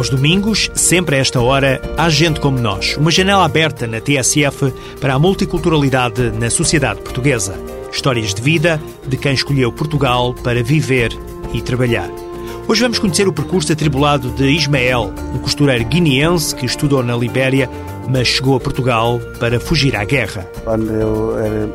Aos domingos, sempre a esta hora, há gente como nós. Uma janela aberta na TSF para a multiculturalidade na sociedade portuguesa. Histórias de vida de quem escolheu Portugal para viver e trabalhar. Hoje vamos conhecer o percurso atribulado de Ismael, um costureiro guineense que estudou na Libéria, mas chegou a Portugal para fugir à guerra. Quando eu era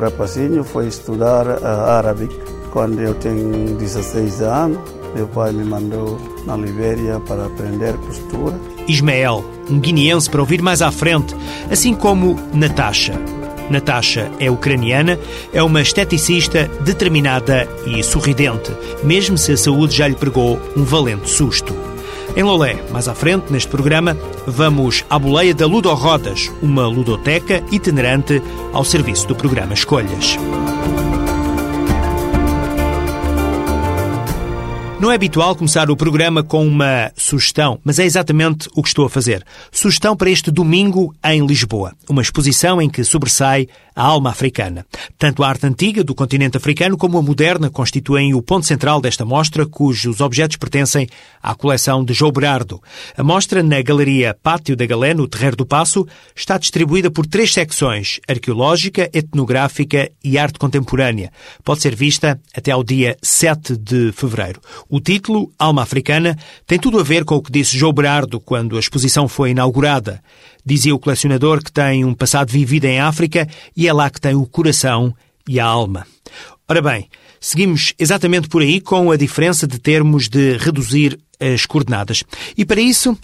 rapazinho, fui estudar árabe. Quando eu tenho 16 anos, meu pai me mandou na Libéria para aprender costura. Ismael, um guineense para ouvir mais à frente, assim como Natasha. Natasha é ucraniana, é uma esteticista determinada e sorridente, mesmo se a saúde já lhe pregou um valente susto. Em Lolé, mais à frente neste programa, vamos à boleia da Ludo Rodas, uma ludoteca itinerante ao serviço do programa Escolhas. Não é habitual começar o programa com uma sugestão, mas é exatamente o que estou a fazer. Sugestão para este domingo em Lisboa. Uma exposição em que sobressai a alma africana. Tanto a arte antiga do continente africano como a moderna constituem o ponto central desta mostra, cujos objetos pertencem à coleção de João Berardo. A mostra, na Galeria Pátio da Galé, no Terreiro do Passo, está distribuída por três secções, arqueológica, etnográfica e arte contemporânea. Pode ser vista até ao dia 7 de fevereiro. O título, Alma Africana, tem tudo a ver com o que disse João Berardo quando a exposição foi inaugurada. Dizia o colecionador que tem um passado vivido em África e é lá que tem o coração e a alma. Ora bem, seguimos exatamente por aí com a diferença de termos de reduzir as coordenadas. E para isso,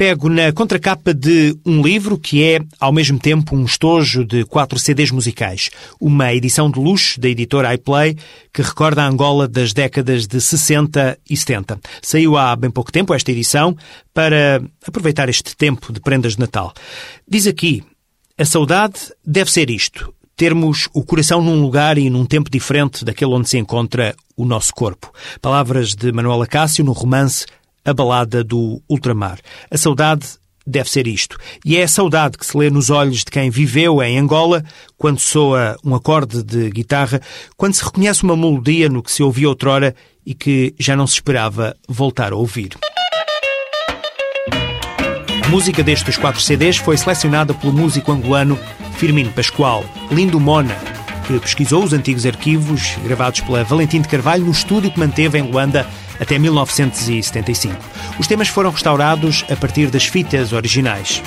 pego na contracapa de um livro que é, ao mesmo tempo, um estojo de quatro CDs musicais. Uma edição de luxo da editora iPlay que recorda a Angola das décadas de 60 e 70. Saiu há bem pouco tempo esta edição para aproveitar este tempo de prendas de Natal. Diz aqui, a saudade deve ser isto. Termos o coração num lugar e num tempo diferente daquele onde se encontra o nosso corpo. Palavras de Manuela Cássio no romance a balada do ultramar. A saudade deve ser isto. E é a saudade que se lê nos olhos de quem viveu em Angola, quando soa um acorde de guitarra, quando se reconhece uma melodia no que se ouvia outrora e que já não se esperava voltar a ouvir. A música destes quatro CDs foi selecionada pelo músico angolano Firmino Pascoal, Lindo Mona, que pesquisou os antigos arquivos gravados pela Valentim de Carvalho no estúdio que manteve em Luanda até 1975. Os temas foram restaurados a partir das fitas originais.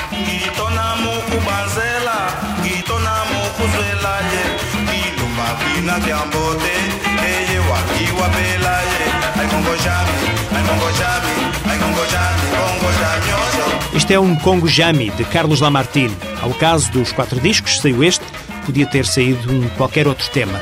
Este é um Congo Jami, de Carlos Lamartine. Ao caso dos quatro discos, saiu este, podia ter saído um qualquer outro tema.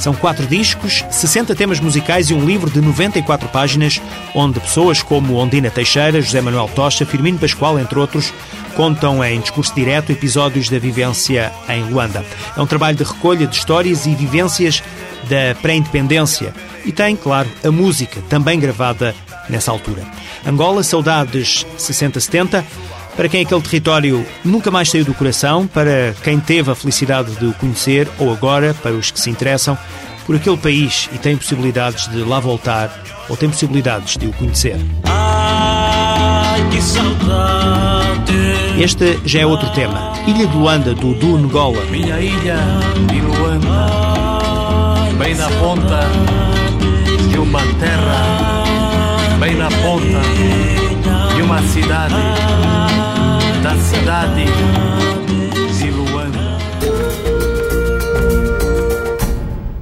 São quatro discos, 60 temas musicais e um livro de 94 páginas, onde pessoas como Ondina Teixeira, José Manuel Tocha, Firmino Pascoal, entre outros, contam em discurso direto episódios da vivência em Luanda. É um trabalho de recolha de histórias e vivências da pré-independência e tem, claro, a música, também gravada nessa altura. Angola, saudades 60-70 para quem aquele território nunca mais saiu do coração, para quem teve a felicidade de o conhecer, ou agora, para os que se interessam por aquele país e têm possibilidades de lá voltar, ou têm possibilidades de o conhecer. Ai, que saudade. Este já é outro tema. Ilha de Luanda, do Du Ngola. Minha ilha de Luanda, bem na ponta de uma terra, bem na ponta de uma cidade da cidade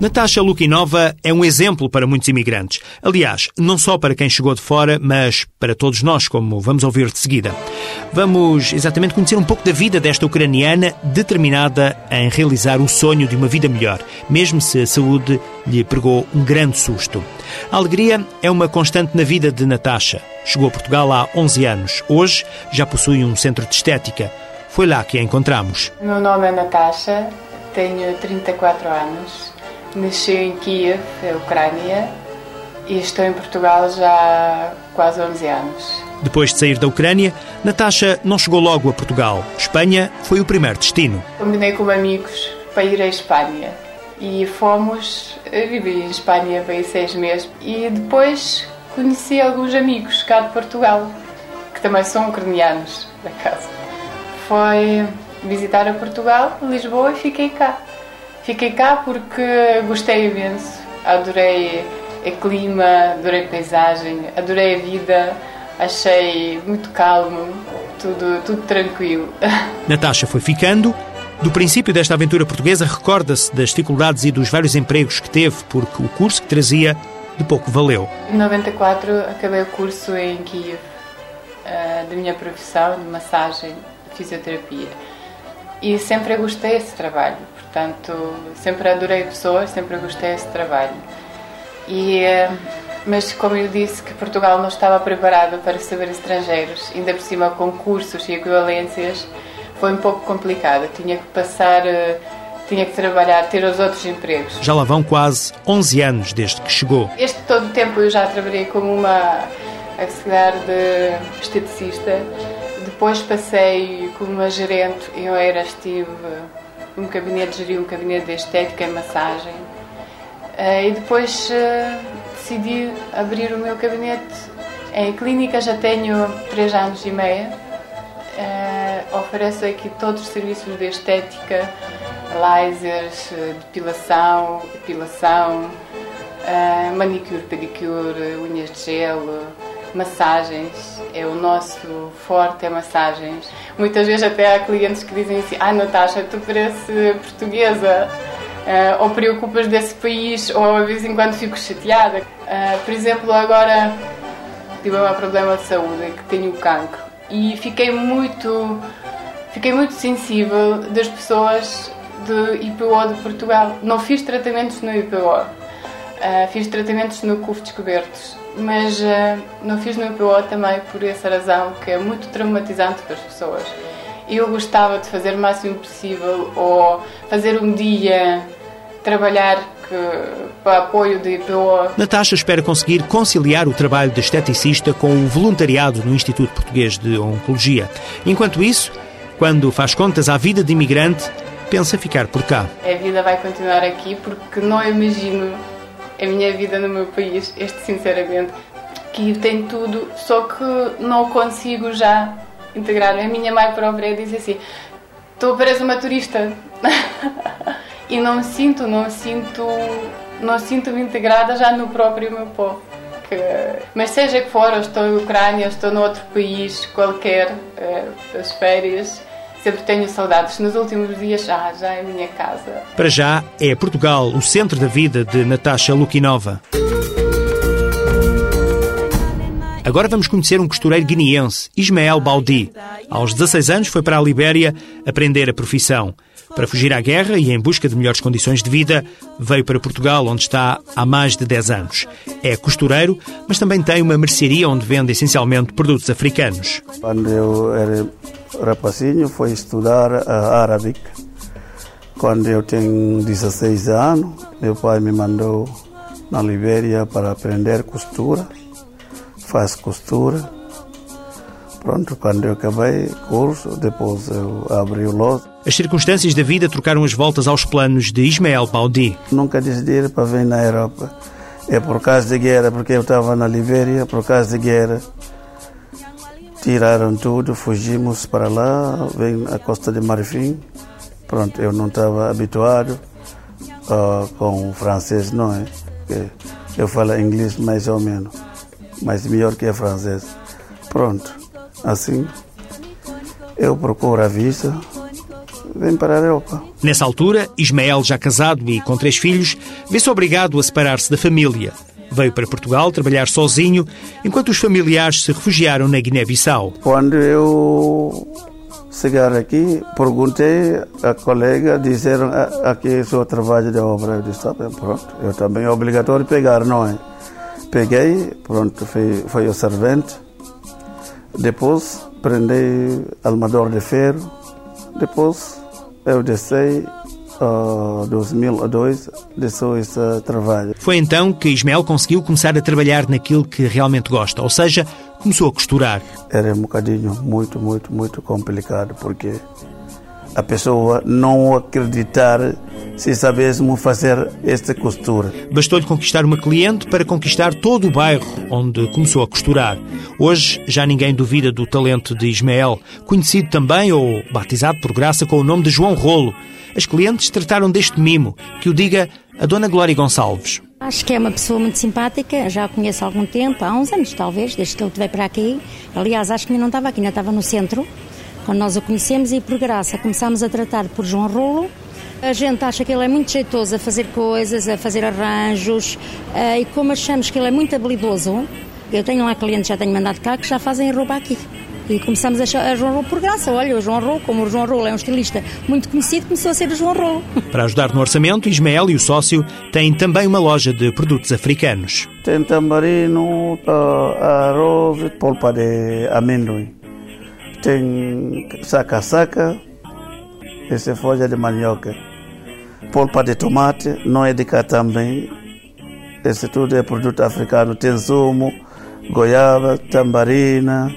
Natasha Lukinova é um exemplo para muitos imigrantes. Aliás, não só para quem chegou de fora, mas para todos nós, como vamos ouvir de seguida. Vamos exatamente conhecer um pouco da vida desta ucraniana determinada em realizar o sonho de uma vida melhor, mesmo se a saúde lhe pregou um grande susto. A alegria é uma constante na vida de Natasha. Chegou a Portugal há 11 anos. Hoje já possui um centro de estética. Foi lá que a encontramos. Meu nome é Natasha, tenho 34 anos. Nasci em Kiev, Ucrânia, e estou em Portugal já há quase 11 anos. Depois de sair da Ucrânia, Natasha não chegou logo a Portugal. Espanha foi o primeiro destino. Combinei com amigos para ir à Espanha e fomos, vivi em Espanha bem seis meses e depois conheci alguns amigos cá de Portugal, que também são ucranianos da casa. Foi visitar a Portugal, Lisboa e fiquei cá. Fiquei cá porque gostei imenso, adorei o clima, adorei a paisagem, adorei a vida, achei muito calmo, tudo, tudo tranquilo. Natasha foi ficando. Do princípio desta aventura portuguesa, recorda-se das dificuldades e dos vários empregos que teve, porque o curso que trazia de pouco valeu. Em 94 acabei o curso em Kiev, eh, da minha profissão de massagem, fisioterapia. E sempre gostei desse trabalho, portanto, sempre adorei pessoas, sempre gostei desse trabalho. E, eh, mas como eu disse que Portugal não estava preparado para receber estrangeiros, ainda por cima com cursos e equivalências, foi um pouco complicado. Tinha que passar, eh, tinha que trabalhar, ter os outros empregos. Já lá vão quase 11 anos desde que chegou. Este todo o tempo eu já trabalhei como uma auxiliar de esteticista. Depois passei como gerente em Oeiras, tive um gabinete, geri um gabinete de estética e massagem. Eh, e depois eh, decidi abrir o meu gabinete em clínica, já tenho 3 anos e meio. Uh, ofereço aqui todos os serviços de estética, lasers, depilação, epilação, manicure, pedicure, unhas de gel, massagens. É o nosso forte, é massagens. Muitas vezes até há clientes que dizem assim, ah Natasha, tu pareces portuguesa uh, ou preocupas desse país, ou de vez em quando fico chateada. Uh, por exemplo, agora tive um problema de saúde, que tenho cancro, e fiquei muito, fiquei muito sensível das pessoas de IPO de Portugal. Não fiz tratamentos no IPO, uh, eh, fiz tratamentos no CUF Descobertos, mas uh, não fiz no IPO também por essa razão, que é muito traumatizante para as pessoas. Eu gostava de fazer o máximo possível, ou fazer um dia trabalhar que, para apoio de IPO. Natasha espera conseguir conciliar o trabalho de esteticista com o voluntariado no Instituto Português de Oncologia. Enquanto isso, quando faz contas à vida de imigrante, pensa ficar por cá. A vida vai continuar aqui porque não imagino a minha vida no meu país, este sinceramente, que tem tudo, só que não consigo já integrar. A minha mãe própria diz assim: Tu pareces uma turista. e não me sinto, não sinto, não sinto-me integrada já no próprio meu povo. Mas seja que for, eu estou em Ucrânia, estou noutro país qualquer, é, as férias, sempre tenho saudades. Nos últimos dias, já, já é a minha casa. Para já, é Portugal o centro da vida de Natasha Lukinova. Agora vamos conhecer um costureiro guineense, Ismael Baudi. Aos 16 anos foi para a Libéria aprender a profissão. Para fugir à guerra e em busca de melhores condições de vida, veio para Portugal, onde está há mais de 10 anos. É costureiro, mas também tem uma mercearia onde vende essencialmente produtos africanos. Quando eu era rapazinho, fui estudar árabe. Quando eu tenho 16 anos, meu pai me mandou na Libéria para aprender costura. Faz costura. Pronto, quando eu acabei o curso, depois eu abri o lote. As circunstâncias da vida trocaram as voltas aos planos de Ismael Baudi. Nunca decidi para vir na Europa. É por causa de guerra, porque eu estava na Libéria, por causa de guerra. Tiraram tudo, fugimos para lá, vem a Costa de Marfim. Pronto, eu não estava habituado uh, com o francês, não é? Eu falo inglês mais ou menos, mas melhor que francês. Pronto. Assim, eu procuro a visa, vem para a Europa. Nessa altura, Ismael, já casado e com três filhos, vê-se obrigado a separar-se da família. Veio para Portugal trabalhar sozinho, enquanto os familiares se refugiaram na Guiné-Bissau. Quando eu chegar aqui, perguntei a colega, disseram ah, aqui é o trabalho de obra. Eu disse, tá bem, pronto. Eu também é obrigatório pegar, não é? Peguei, pronto, foi, foi o servente depois prendei armador de ferro. Depois eu desci uh, 2002 deixou esse trabalho. Foi então que Ismael conseguiu começar a trabalhar naquilo que realmente gosta, ou seja, começou a costurar. Era um bocadinho muito, muito, muito complicado, porque a pessoa não acreditar se sabéssemos fazer esta costura. Bastou-lhe conquistar uma cliente para conquistar todo o bairro onde começou a costurar. Hoje já ninguém duvida do talento de Ismael, conhecido também ou batizado por graça com o nome de João Rolo. As clientes trataram deste mimo, que o diga a Dona Glória Gonçalves. Acho que é uma pessoa muito simpática, já a conheço há algum tempo, há uns anos talvez, desde que ele veio para aqui. Aliás, acho que ainda não estava aqui, ainda estava no centro quando nós o conhecemos e por graça começámos a tratar por João Rolo. A gente acha que ele é muito jeitoso a fazer coisas, a fazer arranjos eh, e como achamos que ele é muito habilidoso, eu tenho lá clientes, já tenho mandado cá, que já fazem roupa aqui. E começamos a, a João Rolo por graça. Olha, o João Rolo, como o João Rolo é um estilista muito conhecido, começou a ser o João Rolo. Para ajudar no orçamento, Ismael e o sócio têm também uma loja de produtos africanos. Tem tambarino, uh, arroz, polpa de amendoim tem saca-saca, essa folha de manioca, polpa de tomate, não é de cá também, esse tudo é produto africano, tem zumo, goiaba, tambarina,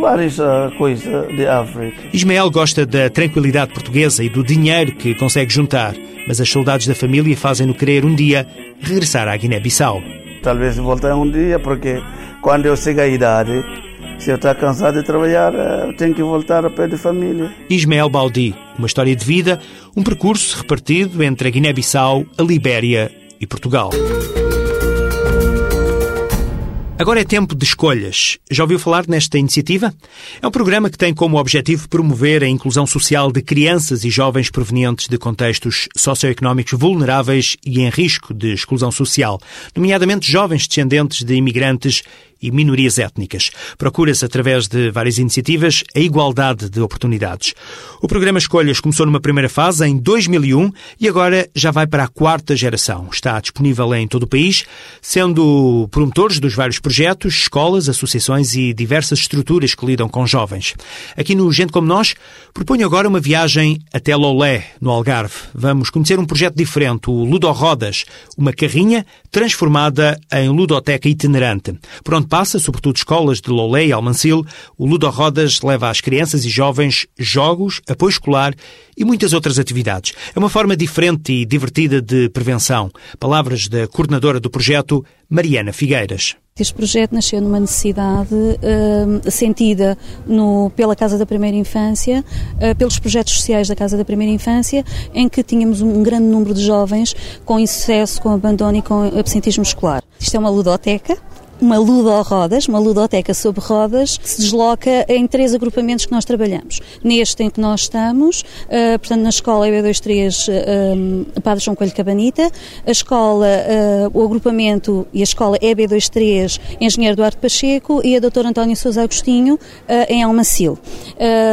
várias ah, coisas de África. Ismael gosta da tranquilidade portuguesa e do dinheiro que consegue juntar, mas as saudades da família fazem-no querer um dia regressar à Guiné-Bissau. Talvez voltar um dia, porque quando eu chego à idade, se eu estou cansado de trabalhar, eh, tenho que voltar a pé de família. Ismael Baldi, uma história de vida, um percurso repartido entre a Guiné-Bissau, a Libéria e Portugal. Agora é tempo de escolhas. Já ouviu falar nesta iniciativa? É um programa que tem como objetivo promover a inclusão social de crianças e jovens provenientes de contextos socioeconómicos vulneráveis e em risco de exclusão social, nomeadamente jovens descendentes de imigrantes e minorias étnicas. Procura-se, através de várias iniciativas, a igualdade de oportunidades. O programa Escolhas começou numa primeira fase, em 2001, e agora já vai para a quarta geração. Está disponível em todo o país, sendo promotores dos vários projetos, escolas, associações e diversas estruturas que lidam com jovens. Aqui no Gente Como Nós, proponho agora uma viagem até Lolé, no Algarve. Vamos conhecer um projeto diferente, o Ludo Rodas, uma carrinha transformada em ludoteca itinerante. Por onde passa, sobretudo escolas de Lolé e Almancil, o Ludo Rodas leva às crianças e jovens jogos, apoio escolar e muitas outras atividades. É uma forma diferente e divertida de prevenção. Palavras da coordenadora do projeto, Mariana Figueiras. Este projeto nasceu numa necessidade uh, sentida no, pela Casa da Primeira Infância, uh, pelos projetos sociais da Casa da Primeira Infância, em que tínhamos um grande número de jovens com insucesso, com abandono e com absentismo escolar. Isto é uma ludoteca, uma ludo-rodas, uma ludoteca sobre rodas, que se desloca em três agrupamentos que nós trabalhamos. Neste em que nós estamos, uh, portanto, na escola EB23 uh, Padre João Coelho Cabanita, a escola, uh, o agrupamento e a escola EB23 Engenheiro Duarte Pacheco e a Dr. António Sousa Agostinho uh, em Almacil.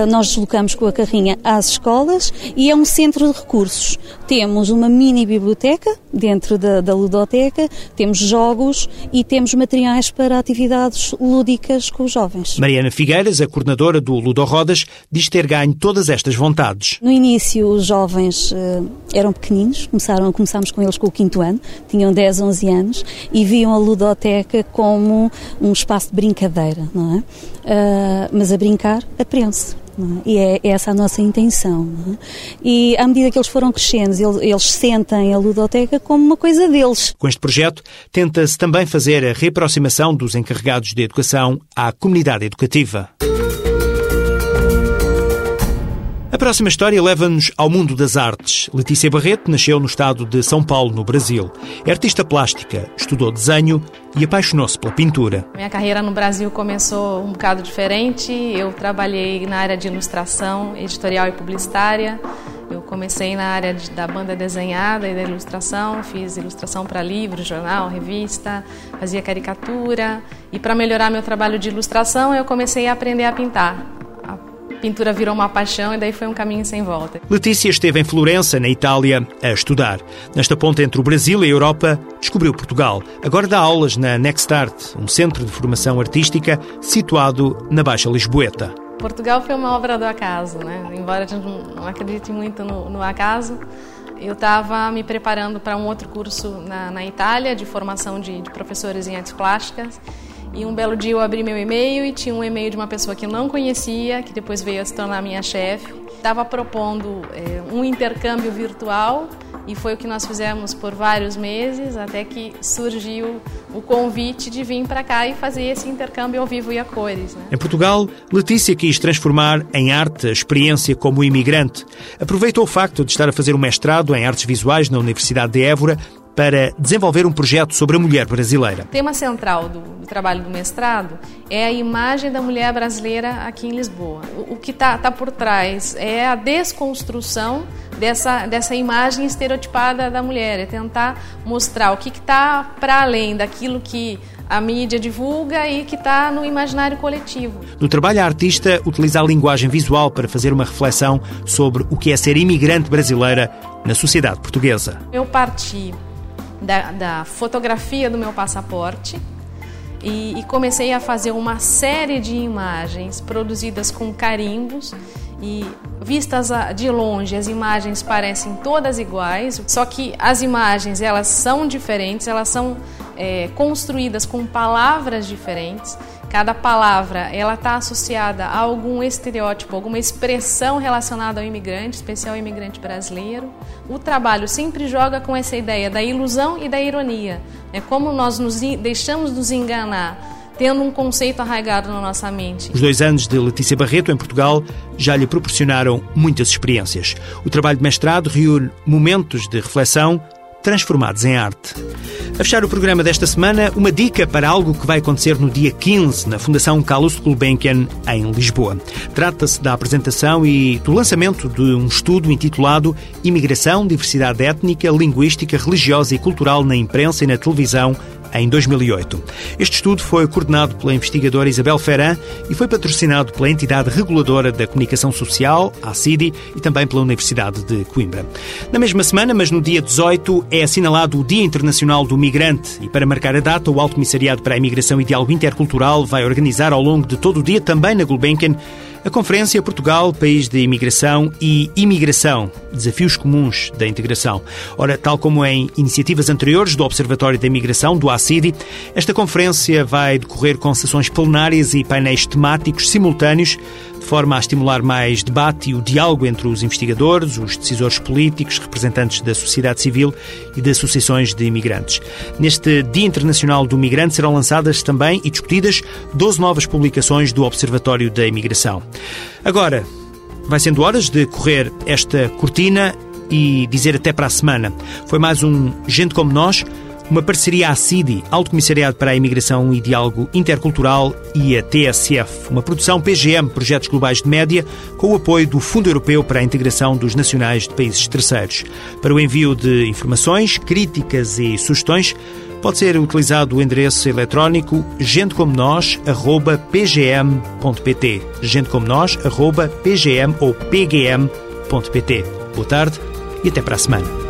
nós deslocamos com a carrinha às escolas e é um centro de recursos. Temos uma mini biblioteca dentro da, da ludoteca, temos jogos e temos materiais para atividades lúdicas com os jovens. Mariana Figueiras, a coordenadora do Ludo Rodas, diz ter ganho todas estas vontades. No início, os jovens uh, eram pequeninos, começaram, começámos com eles com o quinto ano, tinham 10, 11 anos, e viam a ludoteca como um espaço de brincadeira, não é? Uh, mas a brincar, aprende-se. É? E é essa a nossa intenção. É? E à medida que eles foram crescendo, eles, eles sentem a ludoteca como uma coisa deles. Com este projeto, tenta-se também fazer a reaproximação dos encarregados de educação à comunidade educativa. A próxima história leva-nos ao mundo das artes. Letícia Barreto nasceu no estado de São Paulo, no Brasil. É artista plástica, estudou desenho e apaixonou-se pela pintura. Minha carreira no Brasil começou um bocado diferente. Eu trabalhei na área de ilustração, editorial e publicitária. Eu comecei na área de, da banda desenhada e da ilustração, fiz ilustração para livro, jornal, revista, fazia caricatura. E para melhorar meu trabalho de ilustração, eu comecei a aprender a pintar pintura virou uma paixão e daí foi um caminho sem volta. Letícia esteve em Florença, na Itália, a estudar. Nesta ponta entre o Brasil e a Europa, descobriu Portugal. Agora dá aulas na Next Art, um centro de formação artística situado na Baixa Lisboeta. Portugal foi uma obra do acaso, né? Embora a gente não acredite muito no, no acaso, eu estava me preparando para um outro curso na, na Itália de formação de, de, professores em artes plásticas. E um belo dia eu abri meu e-mail e tinha um e-mail de uma pessoa que eu não conhecia, que depois veio a se tornar minha chefe. Estava propondo é, um intercâmbio virtual e foi o que nós fizemos por vários meses, até que surgiu o convite de vir para cá e fazer esse intercâmbio ao vivo e a cores. Né? Em Portugal, Letícia quis transformar em arte a experiência como imigrante. Aproveitou o facto de estar a fazer um mestrado em artes visuais na Universidade de Évora para desenvolver um projeto sobre a mulher brasileira. O tema central do, do trabalho do mestrado é a imagem da mulher brasileira aqui em Lisboa. O, o que está tá por trás é a desconstrução dessa, dessa imagem estereotipada da mulher, é tentar mostrar o que está para além daquilo que a mídia divulga e que está no imaginário coletivo. No trabalho, a artista utiliza a linguagem visual para fazer uma reflexão sobre o que é ser imigrante brasileira na sociedade portuguesa. Eu parti da, da fotografia do meu passaporte. E, e, comecei a fazer uma série de imagens produzidas com carimbos. E vistas de longe as imagens parecem todas iguais só que as imagens elas são diferentes elas são é, construídas com palavras diferentes Cada palavra ela está associada a algum estereótipo, alguma expressão relacionada ao imigrante, especial ao imigrante brasileiro. O trabalho sempre joga com essa ideia da ilusão e da ironia. É como nós nos deixamos nos enganar tendo um conceito arraigado na nossa mente. Os dois anos de Letícia Barreto em Portugal já lhe proporcionaram muitas experiências. O trabalho de mestrado reúne momentos de reflexão transformados em arte. A fechar o programa desta semana, uma dica para algo que vai acontecer no dia 15 na Fundação Carlos Gulbenkian, em Lisboa. Trata-se da apresentação e do lançamento de um estudo intitulado Imigração, Diversidade Étnica, Linguística, Religiosa e Cultural na Imprensa e na Televisão em 2008. Este estudo foi coordenado pela investigadora Isabel Ferran e foi patrocinado pela entidade reguladora da comunicação social, a CIDI, e também pela Universidade de Coimbra. Na mesma semana, mas no dia 18, é assinalado o Dia Internacional do Migrante e para marcar a data, o Alto Comissariado para a Imigração e Diálogo Intercultural vai organizar ao longo de todo o dia, também na Gulbenkian, a Conferência Portugal, País de Imigração e Imigração, Desafios Comuns da Integração. Ora, tal como em iniciativas anteriores do Observatório da Imigração, do ACIDI, esta conferência vai decorrer com sessões plenárias e painéis temáticos simultâneos forma a estimular mais debate e o diálogo entre os investigadores, os decisores políticos, representantes da sociedade civil e de associações de imigrantes. Neste Dia Internacional do Migrante serão lançadas também e discutidas 12 novas publicações do Observatório da Imigração. Agora, vai sendo horas de correr esta cortina e dizer até para a semana. Foi mais um Gente Como Nós uma parceria à CIDI, Alto Comissariado para a Imigração e Diálogo Intercultural, e a TSF, uma produção PGM, Projetos Globais de Média, com o apoio do Fundo Europeu para a Integração dos Nacionais de Países Terceiros. Para o envio de informações, críticas e sugestões, pode ser utilizado o endereço eletrónico gentecomonos.pgm.pt gentecomonos.pgm ou pgm.pt. Boa tarde e até para a semana.